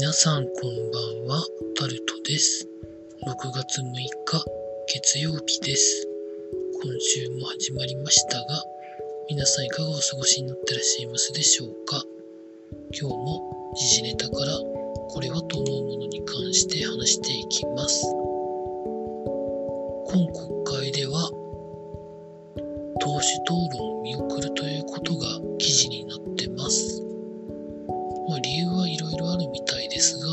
皆さんこんばんは、タルトです。6月6日、月曜日です。今週も始まりましたが、皆さんいかがお過ごしになってらっしゃいますでしょうか？今日も時事ネタからこれはと思うものに関して話していきます。今国会では、党首討論を見送るということが記事になってます。まあ、理由はいろいろあるみたいですが、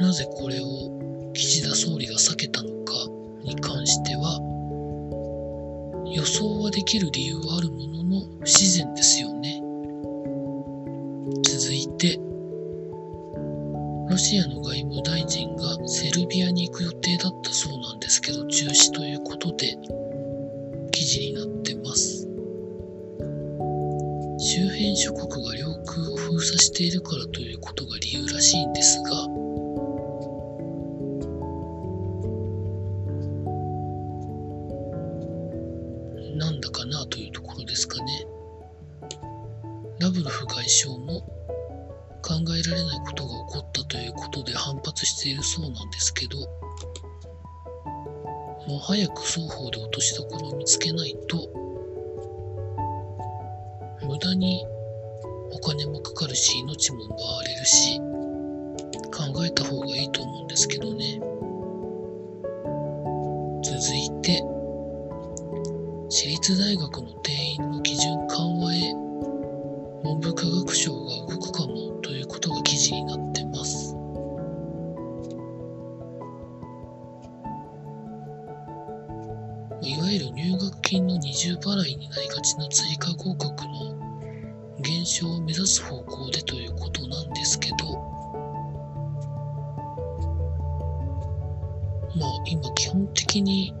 なぜこれを岸田総理が避けたのかに関しては、予想はできる理由はあるものの不自然ですよね。続いて、ロシアの周辺諸国が領空を封鎖しているからということが理由らしいんですが、なんだかなというところですかね。ラブロフ外相も考えられないことが起こったということで反発しているそうなんですけど、もう早く双方で落としどころを見つけないと、無駄にお金もかかるし、命も奪われるし、考えた方がいいと思うんですけどね。続いて、私立大学の定員の基準緩和へ文部科学省が動くかもということが記事になってます。いわゆる入学金の二重払いになりがちな追加合格す方向でということなんですけど、まあ今基本的に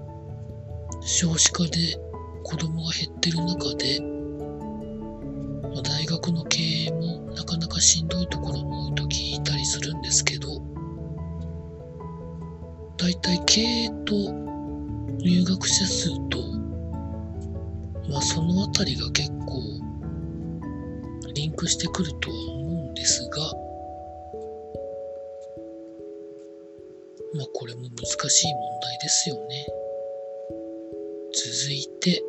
少子化で子供が減ってる中で、まあ、大学の経営もなかなかしんどいところも多いと聞いたりするんですけど、だいたい経営と入学者数と、まあそのあたりが結構リンクしてくるとは思うんですが、まあこれも難しい問題ですよね。続いて、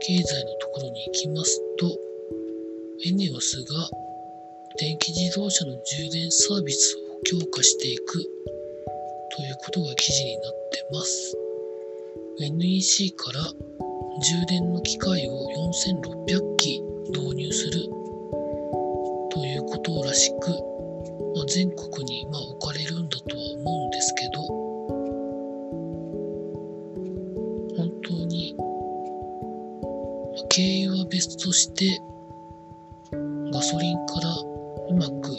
経済のところに行きますと、エネオスが電気自動車の充電サービスを強化していくということが記事になってます。NEC から充電の機械を4600機導入するということらしく、まあ、全国にまあ置かれるんだとは思うんですけど、本当に、まあ経由は別として、ガソリンからうまく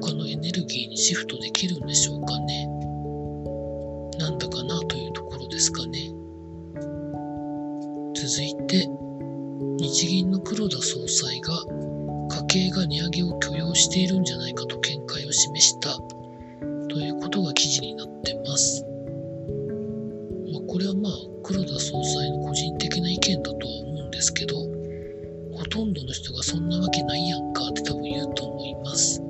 他のエネルギーにシフトできるんでしょうかね。値上げを許容しているんじゃないかと見解を示したということが記事になってます。まあ、これはまあ黒田総裁の個人的な意見だとは思うんですけど、ほとんどの人がそんなわけないやんかって多分言うと思います。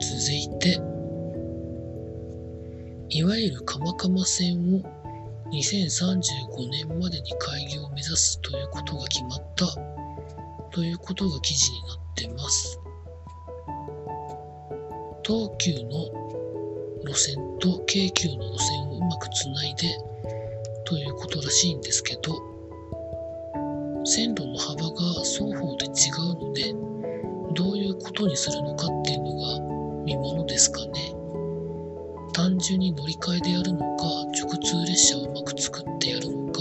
続いて、いわゆる鎌鎌線を2035年までに開業を目指すということが決まったということが記事になってます。東急の路線と京急の路線をうまくつないでということらしいんですけど、線路の幅が双方で違うので、どういうことにするのかっていうのが見ものですかね。単純に乗り換えでやるのか、直通列車をうまく作ってやるのか、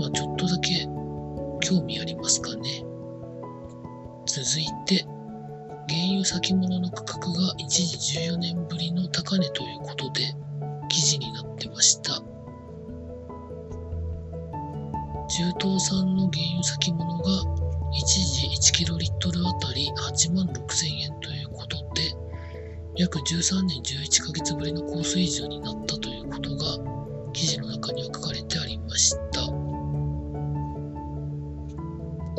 まあちょっとだけ興味ありますかね？続いて、原油先物の価格が一時14年ぶりの高値ということで記事になってました。中東産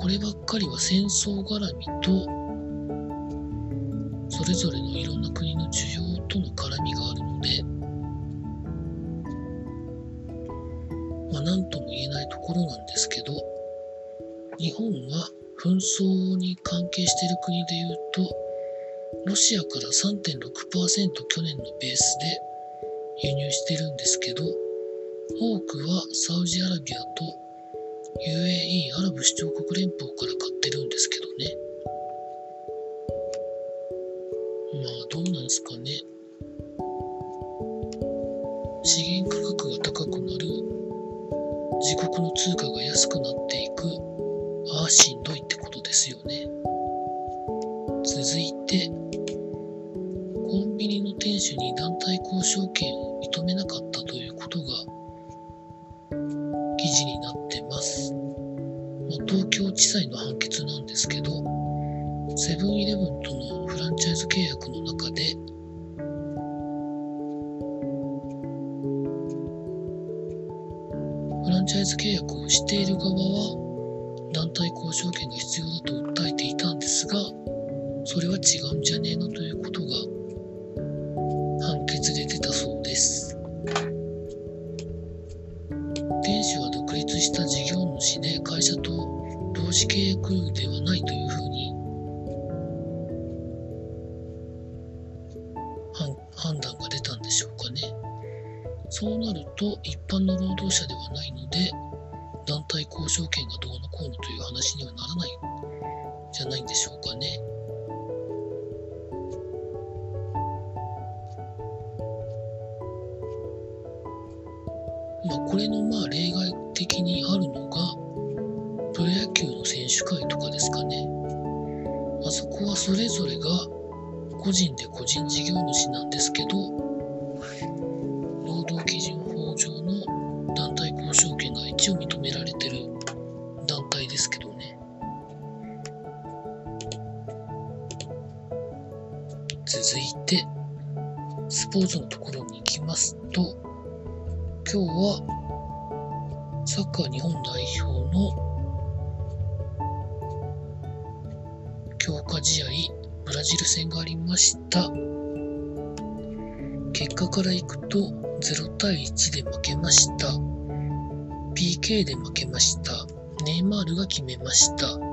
ればっかりは戦争絡みとそれぞれのいろんな国の需要との絡みがあるのでまあ何とも言えないところなんですけど日本は紛争に関係している国でいうとロシアから3.6%去年のベースで輸入してるんですけど多くはサウジアラビアと UAE アラブ首長国連邦から買ってるんですけどね。まあどうなんですかね。資源価格が高くなる。自国の通貨が安くなっていく。ああしんどいってことですよね。続いてコンビニの店主に団体交渉権をンイレブンとのフランチャイズ契約の中で、フランチャイズ契約をしている側は団体交渉権が必要だと訴えていたんですが、それは違うんじゃねえのということが判決で出たそうです。店主は独立した事業主で会社と同時契約ではないというふうにと一般の労働者ではないので団体交渉権がどうのこうのという話にはならないじゃないんでしょうかね。まあ、これのまあ例外的にあるのがプロ野球の選手会とかですかね。あそこはそれぞれが個人で個人事業主ポーツのところに行きますと、今日はサッカー日本代表の強化試合ブラジル戦がありました。結果からいくと0対1で負けました。PK で負けました。ネイマールが決めました。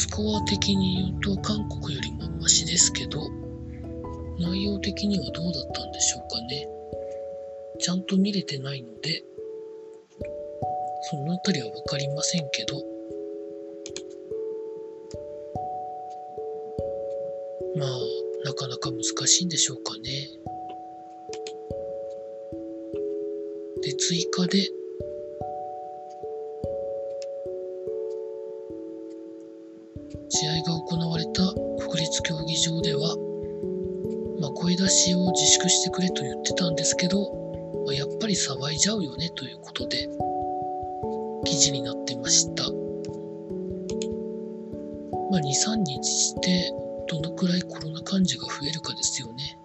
スコア的に言うと韓国よりもマシですけど内容的にはどうだったんでしょうかね。ちゃんと見れてないので、そのあたりはわかりませんけど、まあ、なかなか難しいんでしょうかね。で、追加で、まあ、声出しを自粛してくれと言ってたんですけど、まあ、やっぱり騒いじゃうよねということで、記事になってました。まあ、2、3日してどのくらいコロナ患者が増えるかですよね。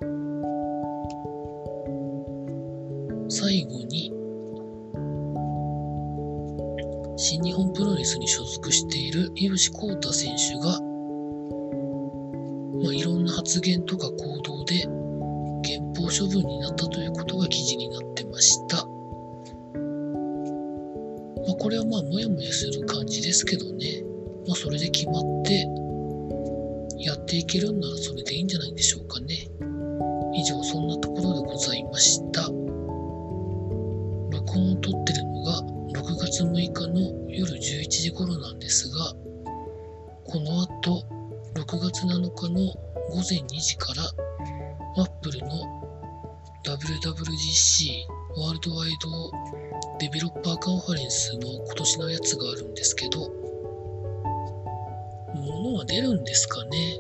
最後に、新日本プロレスに所属している井伏浩太選手がまあ、いろんな発言とか行動で処分になったということが記事になってました。まあ、これはまあ、もやもやする感じですけどね。まあ、それで決まって、やっていけるんならそれでいいんじゃないでしょうかね。以上、そんなところでございました。録音を撮ってるのが6月6日の夜11時頃なんですが、この後、6月7日の午前2時から Apple の WWDC ワールドワイドデベロッパーカンファレンスの今年のやつがあるんですけど、物は出るんですかね？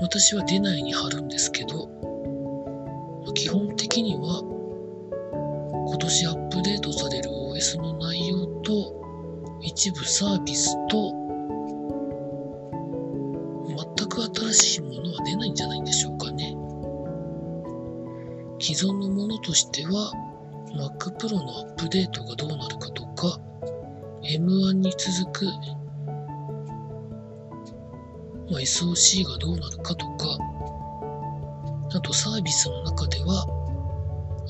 私は出ないに貼るんですけど、基本的には今年アップデートされる OS の内容と一部サービスとしょうかね。既存のものとしては、Mac Pro のアップデートがどうなるかとか、M1 に続く、まあ、SOC がどうなるかとか、あとサービスの中では、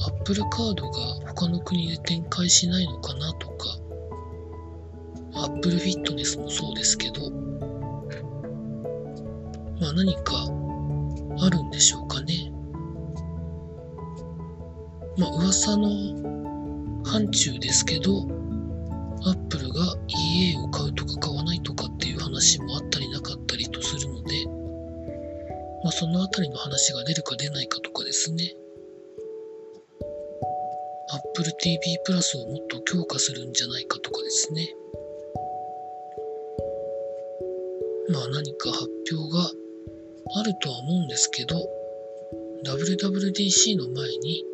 Apple カードが他の国で展開しないのかなとか、Apple Fitness もそうですけど、まあ何かあるんでしょうかね。まあ噂の範疇ですけど、Apple が EA を買うとか買わないとかっていう話もあったりなかったりとするので、まあそのあたりの話が出るか出ないかとかですね。Apple TV プラスをもっと強化するんじゃないかとかですね。まあ何か発表があるとは思うんですけど、WWDC の前に、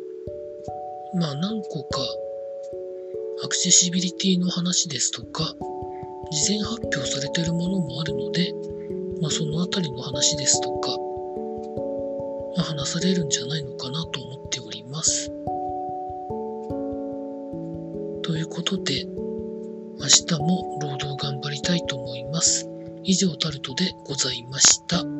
まあ何個かアクセシビリティの話ですとか、事前発表されているものもあるので、まあそのあたりの話ですとか、まあ、話されるんじゃないのかなと思っております。ということで、明日も労働頑張りたいと思います。以上タルトでございました。